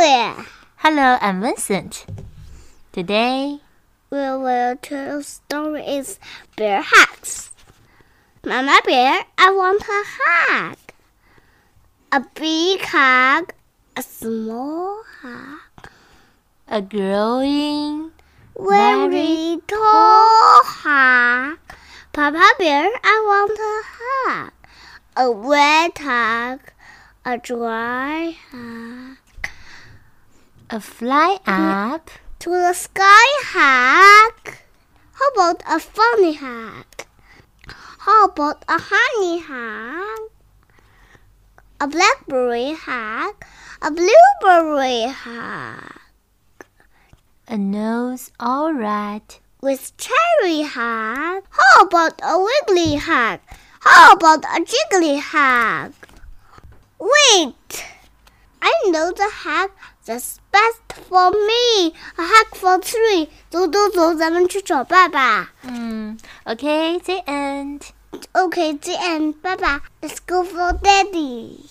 Julia. Hello, I'm Vincent. Today, We will tell story is bear hugs. Mama bear, I want a hug. A big hug, a small hug, a growing very tall hug. Papa bear, I want a hug. A wet hug, a dry hug. A fly up, to the sky hug. How about a funny hug? How about a honey hug? A blackberry hug, a blueberry hug, a nose all right, with cherry hug. How about a wiggly hug? How about a jiggly hug? Wait! I know the hug that's best for me. A hug for three. 走走走，咱们去找爸爸。 Hmm. Okay, the end. Okay, the end. 爸爸，Let's go for daddy. Let's go for daddy.